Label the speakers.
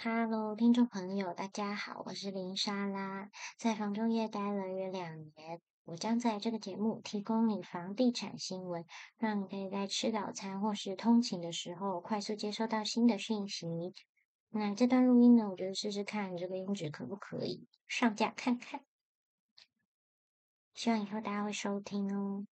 Speaker 1: 哈喽听众朋友大家好我是林莎拉在房中业待了约两年我将在这个节目提供你房地产新闻让你可以在吃早餐或是通勤的时候快速接收到新的讯息。那这段录音呢我就得试试看这个音质可不可以上架看看？希望以后大家会收听哦。